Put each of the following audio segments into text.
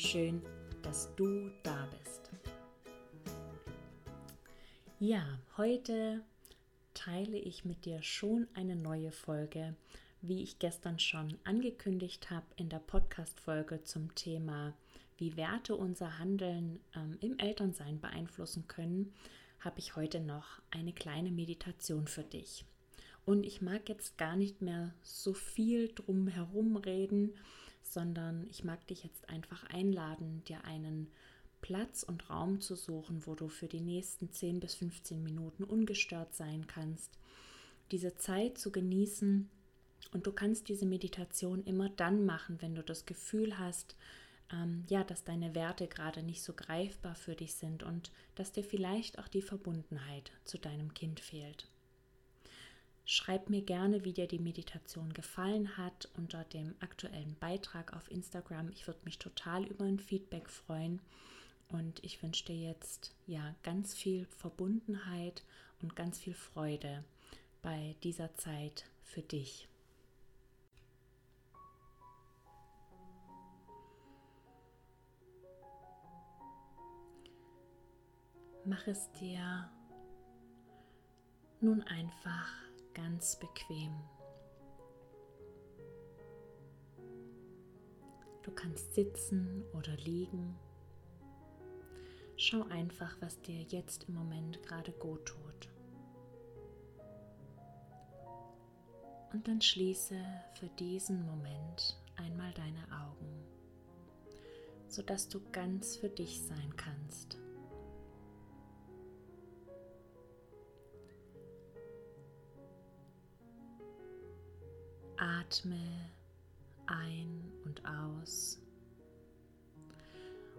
Schön, dass du da bist. Ja, heute teile ich mit dir schon eine neue Folge, wie ich gestern schon angekündigt habe in der Podcast-Folge zum Thema, wie Werte unser Handeln ähm, im Elternsein beeinflussen können, habe ich heute noch eine kleine Meditation für dich. Und ich mag jetzt gar nicht mehr so viel drum herum reden, sondern ich mag dich jetzt einfach einladen, dir einen Platz und Raum zu suchen, wo du für die nächsten 10 bis 15 Minuten ungestört sein kannst, diese Zeit zu genießen. Und du kannst diese Meditation immer dann machen, wenn du das Gefühl hast, ähm, ja, dass deine Werte gerade nicht so greifbar für dich sind und dass dir vielleicht auch die Verbundenheit zu deinem Kind fehlt. Schreib mir gerne, wie dir die Meditation gefallen hat unter dem aktuellen Beitrag auf Instagram. Ich würde mich total über ein Feedback freuen. Und ich wünsche dir jetzt ja ganz viel Verbundenheit und ganz viel Freude bei dieser Zeit für dich. Mach es dir nun einfach ganz bequem. Du kannst sitzen oder liegen. Schau einfach, was dir jetzt im Moment gerade gut tut. Und dann schließe für diesen Moment einmal deine Augen, sodass du ganz für dich sein kannst. Atme ein und aus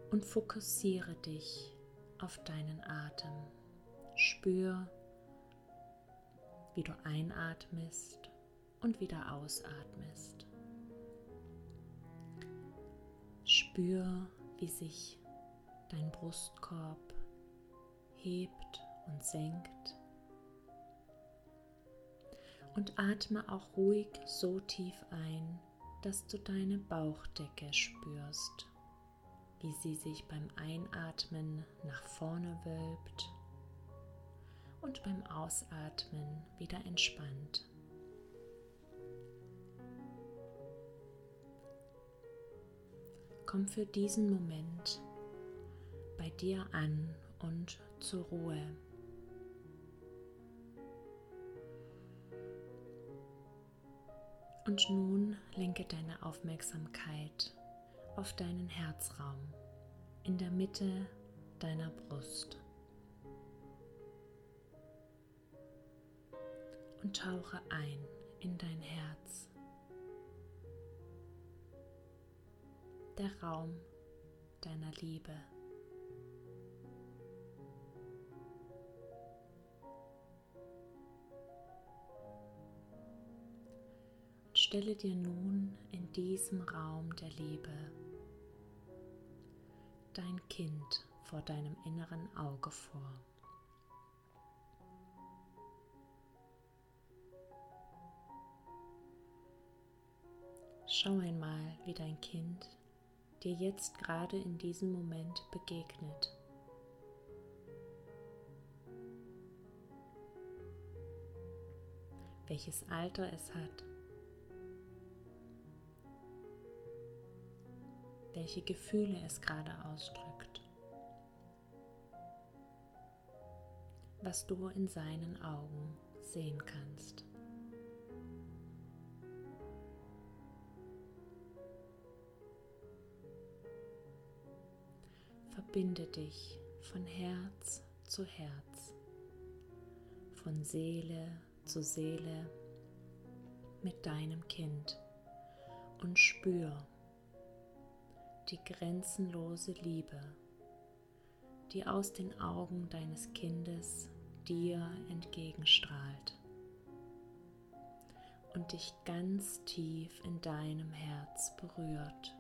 und fokussiere dich auf deinen Atem. Spür, wie du einatmest und wieder ausatmest. Spür, wie sich dein Brustkorb hebt und senkt und atme auch ruhig so tief ein, dass du deine Bauchdecke spürst, wie sie sich beim Einatmen nach vorne wölbt und beim Ausatmen wieder entspannt. Komm für diesen Moment bei dir an und zur Ruhe. Und nun lenke deine Aufmerksamkeit auf deinen Herzraum in der Mitte deiner Brust. Und tauche ein in dein Herz. Der Raum deiner Liebe. Stelle dir nun in diesem Raum der Liebe dein Kind vor deinem inneren Auge vor. Schau einmal, wie dein Kind dir jetzt gerade in diesem Moment begegnet. Welches Alter es hat welche Gefühle es gerade ausdrückt, was du in seinen Augen sehen kannst. Verbinde dich von Herz zu Herz, von Seele zu Seele mit deinem Kind und spür, die grenzenlose Liebe, die aus den Augen deines Kindes dir entgegenstrahlt und dich ganz tief in deinem Herz berührt.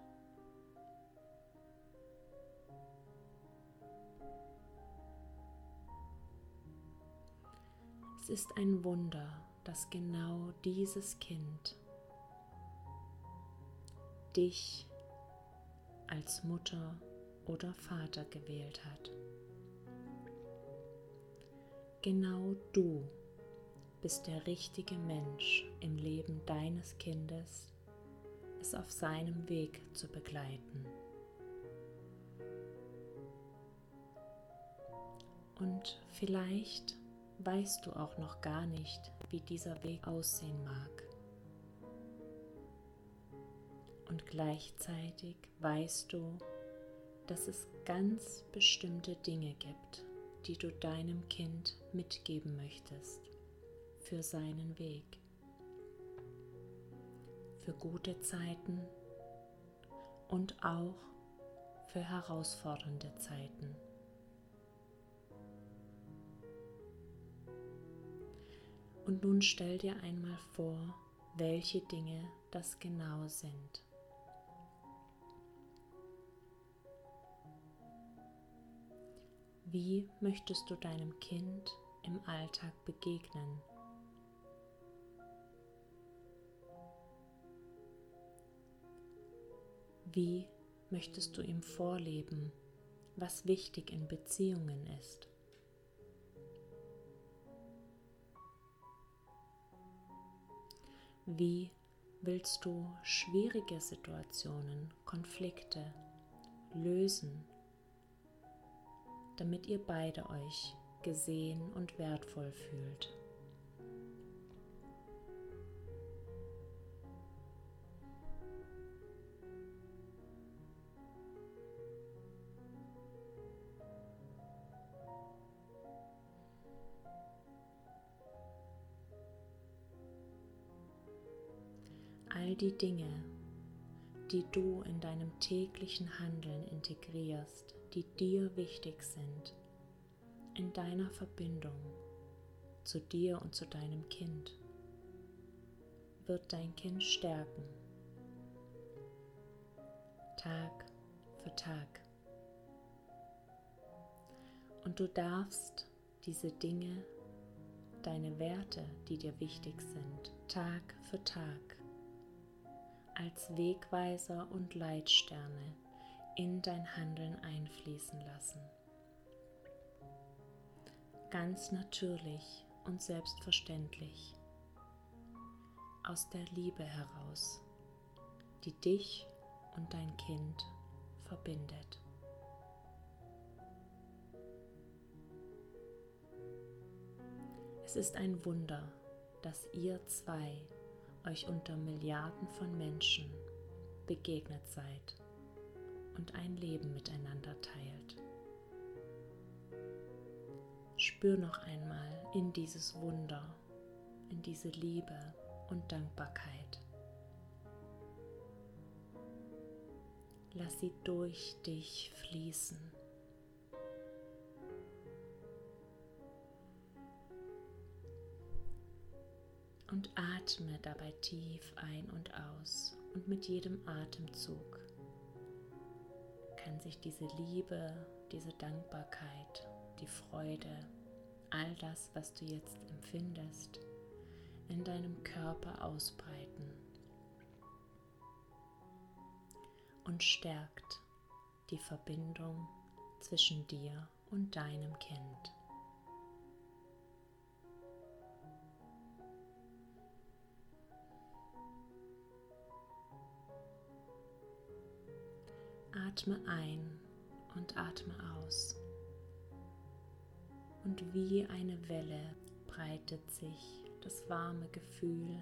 Es ist ein Wunder, dass genau dieses Kind dich als Mutter oder Vater gewählt hat. Genau du bist der richtige Mensch im Leben deines Kindes, es auf seinem Weg zu begleiten. Und vielleicht weißt du auch noch gar nicht, wie dieser Weg aussehen mag. Und gleichzeitig weißt du, dass es ganz bestimmte Dinge gibt, die du deinem Kind mitgeben möchtest für seinen Weg. Für gute Zeiten und auch für herausfordernde Zeiten. Und nun stell dir einmal vor, welche Dinge das genau sind. Wie möchtest du deinem Kind im Alltag begegnen? Wie möchtest du ihm vorleben, was wichtig in Beziehungen ist? Wie willst du schwierige Situationen, Konflikte lösen damit ihr beide euch gesehen und wertvoll fühlt. All die Dinge, die du in deinem täglichen Handeln integrierst, die dir wichtig sind, in deiner Verbindung zu dir und zu deinem Kind, wird dein Kind stärken. Tag für Tag. Und du darfst diese Dinge, deine Werte, die dir wichtig sind, Tag für Tag als Wegweiser und Leitsterne in dein Handeln einfließen lassen. Ganz natürlich und selbstverständlich aus der Liebe heraus, die dich und dein Kind verbindet. Es ist ein Wunder, dass ihr zwei euch unter Milliarden von Menschen begegnet seid und ein Leben miteinander teilt. Spür noch einmal in dieses Wunder, in diese Liebe und Dankbarkeit. Lass sie durch dich fließen. Und atme dabei tief ein und aus und mit jedem Atemzug kann sich diese Liebe, diese Dankbarkeit, die Freude, all das, was du jetzt empfindest, in deinem Körper ausbreiten und stärkt die Verbindung zwischen dir und deinem Kind. Atme ein und atme aus. Und wie eine Welle breitet sich das warme Gefühl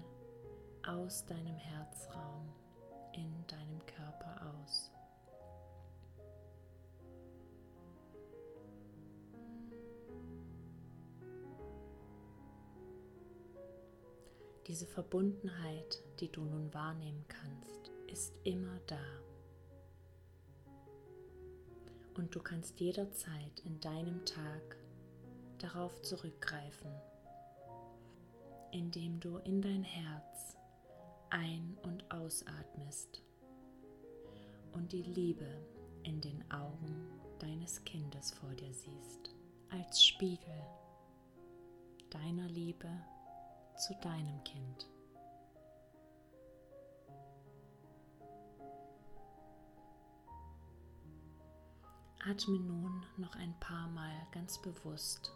aus deinem Herzraum in deinem Körper aus. Diese Verbundenheit, die du nun wahrnehmen kannst, ist immer da. Und du kannst jederzeit in deinem Tag darauf zurückgreifen, indem du in dein Herz ein- und ausatmest und die Liebe in den Augen deines Kindes vor dir siehst, als Spiegel deiner Liebe zu deinem Kind. Atme nun noch ein paar Mal ganz bewusst.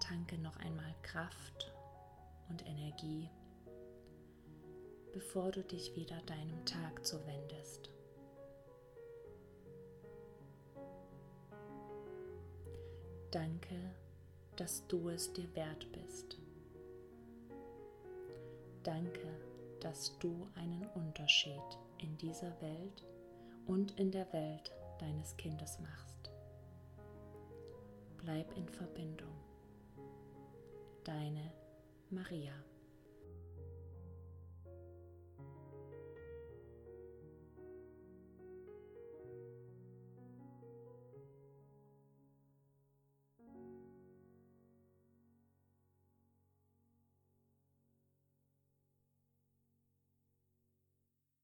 Tanke noch einmal Kraft und Energie, bevor du dich wieder deinem Tag zuwendest. Danke, dass du es dir wert bist. Danke, dass du einen Unterschied in dieser Welt und in der Welt deines Kindes machst. Bleib in Verbindung. Deine Maria.